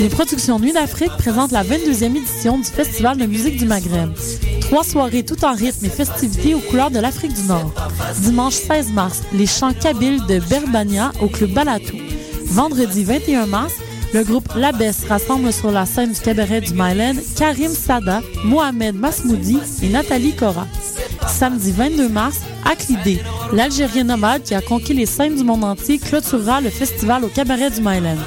Les productions Nuit d'Afrique présentent la 22e édition du Festival de musique du Maghreb. Trois soirées tout en rythme et festivités aux couleurs de l'Afrique du Nord. Dimanche 16 mars, les chants kabyles de Berbania au Club Balatou. Vendredi 21 mars, le groupe Labès rassemble sur la scène du cabaret du Myland Karim Sada, Mohamed Masmoudi et Nathalie Cora. Samedi 22 mars, Aklidé, l'Algérien nomade qui a conquis les scènes du monde entier, clôturera le festival au cabaret du Myland.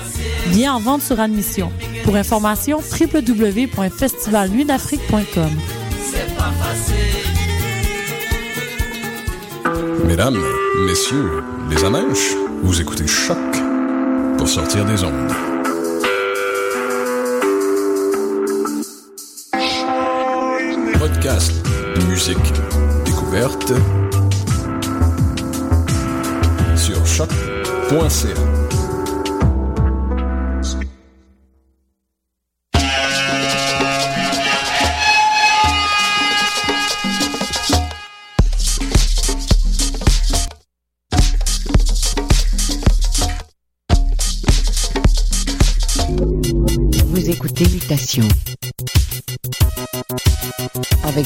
Bien en vente sur admission. Pour information, www.festivalnuitdafrique.com. Mesdames, messieurs, les amèches, vous écoutez Choc pour sortir des ondes. Musique, découverte sur choc.ca.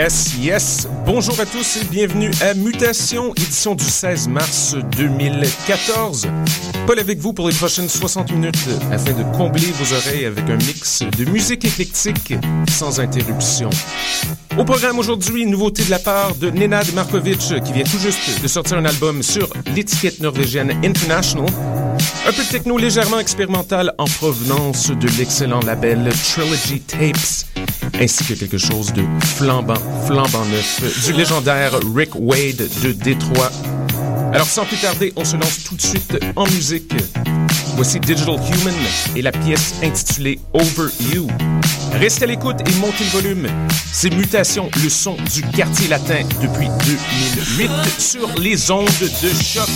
Yes, yes. Bonjour à tous et bienvenue à Mutation, édition du 16 mars 2014. Paul avec vous pour les prochaines 60 minutes afin de combler vos oreilles avec un mix de musique éclectique sans interruption. Au programme aujourd'hui, nouveauté de la part de Nenad Markovic qui vient tout juste de sortir un album sur l'étiquette norvégienne International. Un peu de techno légèrement expérimental en provenance de l'excellent label Trilogy Tapes, ainsi que quelque chose de flambant, flambant neuf du légendaire Rick Wade de Détroit. Alors sans plus tarder, on se lance tout de suite en musique. Voici Digital Human et la pièce intitulée Over You. Restez à l'écoute et montez le volume. C'est Mutation, le son du quartier latin depuis 2008 sur les ondes de choc.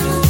you.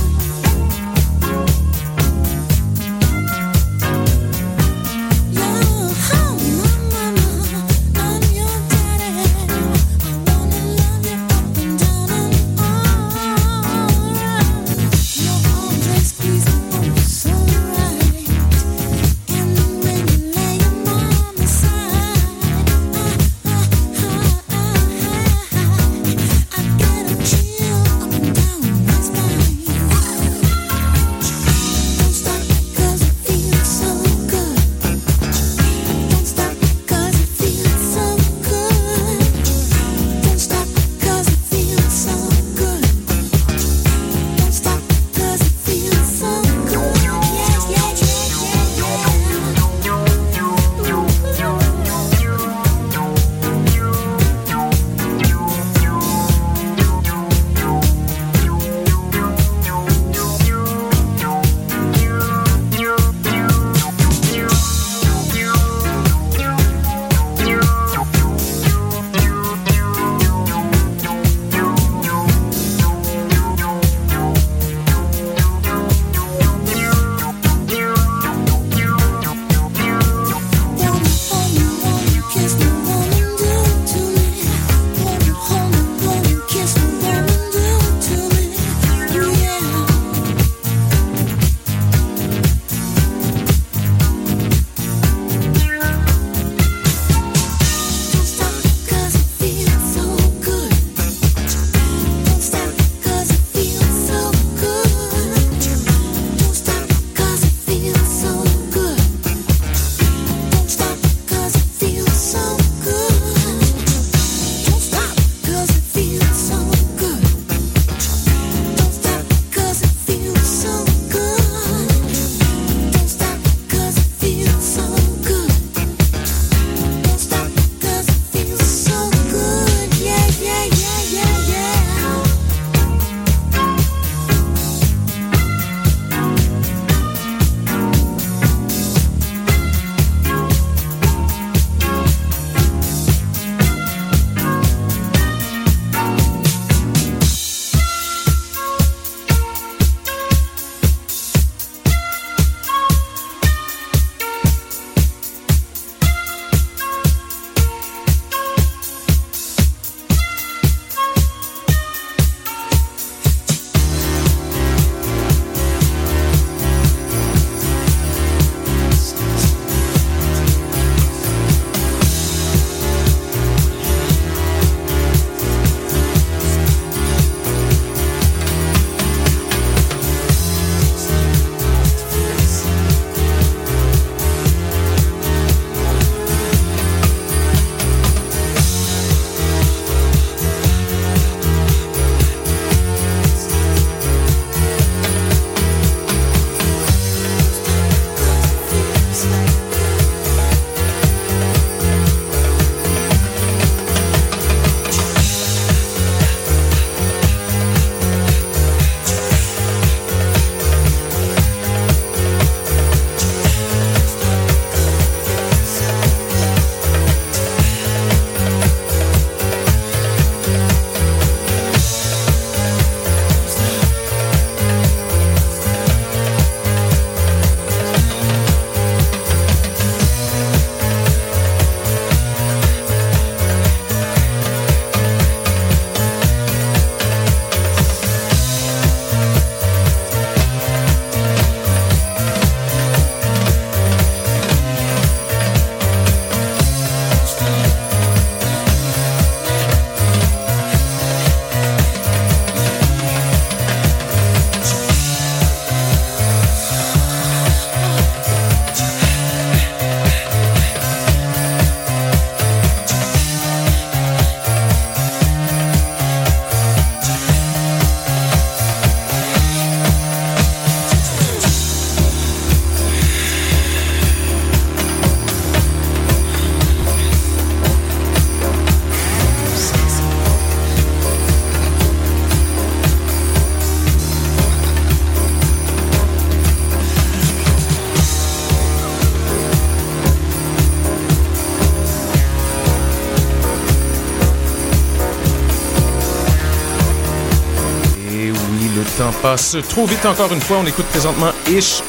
Passe trop vite encore une fois. On écoute présentement Ish,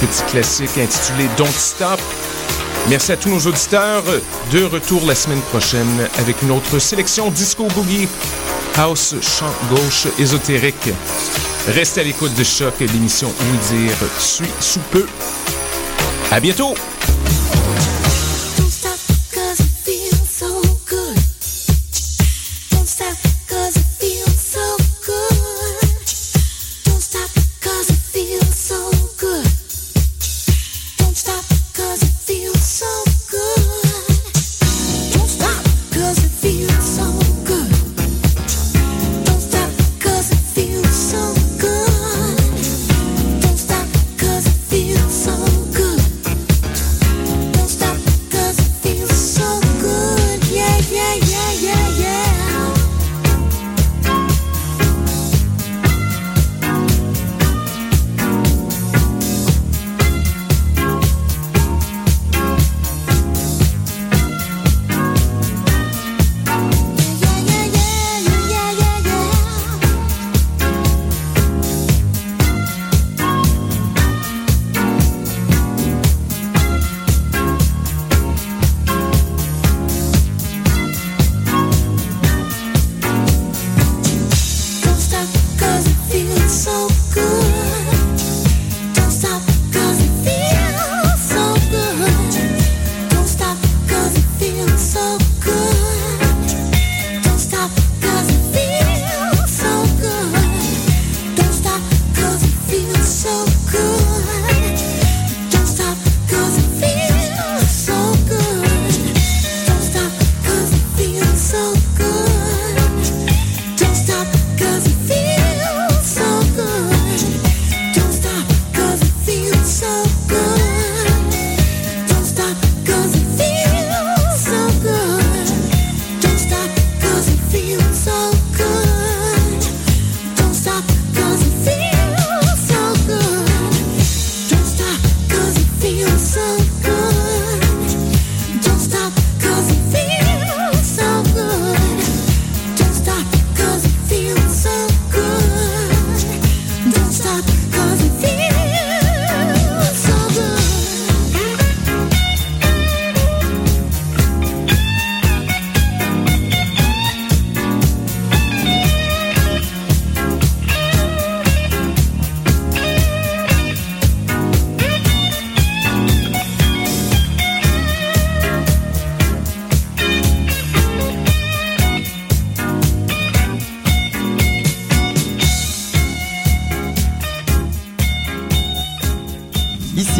petit classique intitulé Don't Stop. Merci à tous nos auditeurs. De retour la semaine prochaine avec une autre sélection disco boogie, house, chant gauche, ésotérique. Restez à l'écoute de Choc, l'émission où dire suit sous peu. À bientôt!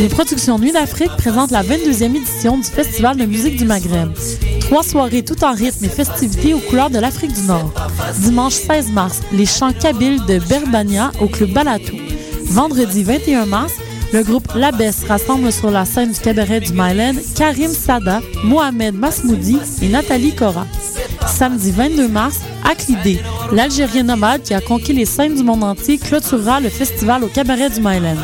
Les productions Nuit d'Afrique présentent la 22e édition du Festival de musique du Maghreb. Trois soirées tout en rythme et festivités aux couleurs de l'Afrique du Nord. Dimanche 16 mars, les chants kabyles de Berbania au Club Balatou. Vendredi 21 mars, le groupe Labès rassemble sur la scène du cabaret du Myland Karim Sada, Mohamed Masmoudi et Nathalie Cora. Samedi 22 mars, Aklidé, l'Algérien nomade qui a conquis les scènes du monde entier, clôturera le festival au cabaret du Myland.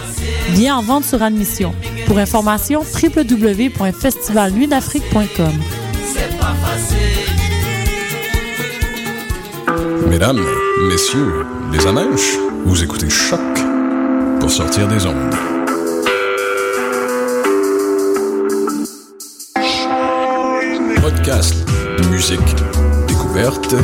Bien en vente sur admission. Pour information, www.festivalnuitdafrique.com. Mesdames, messieurs, les amèches, vous écoutez Choc pour sortir des ondes. Podcast, musique, découverte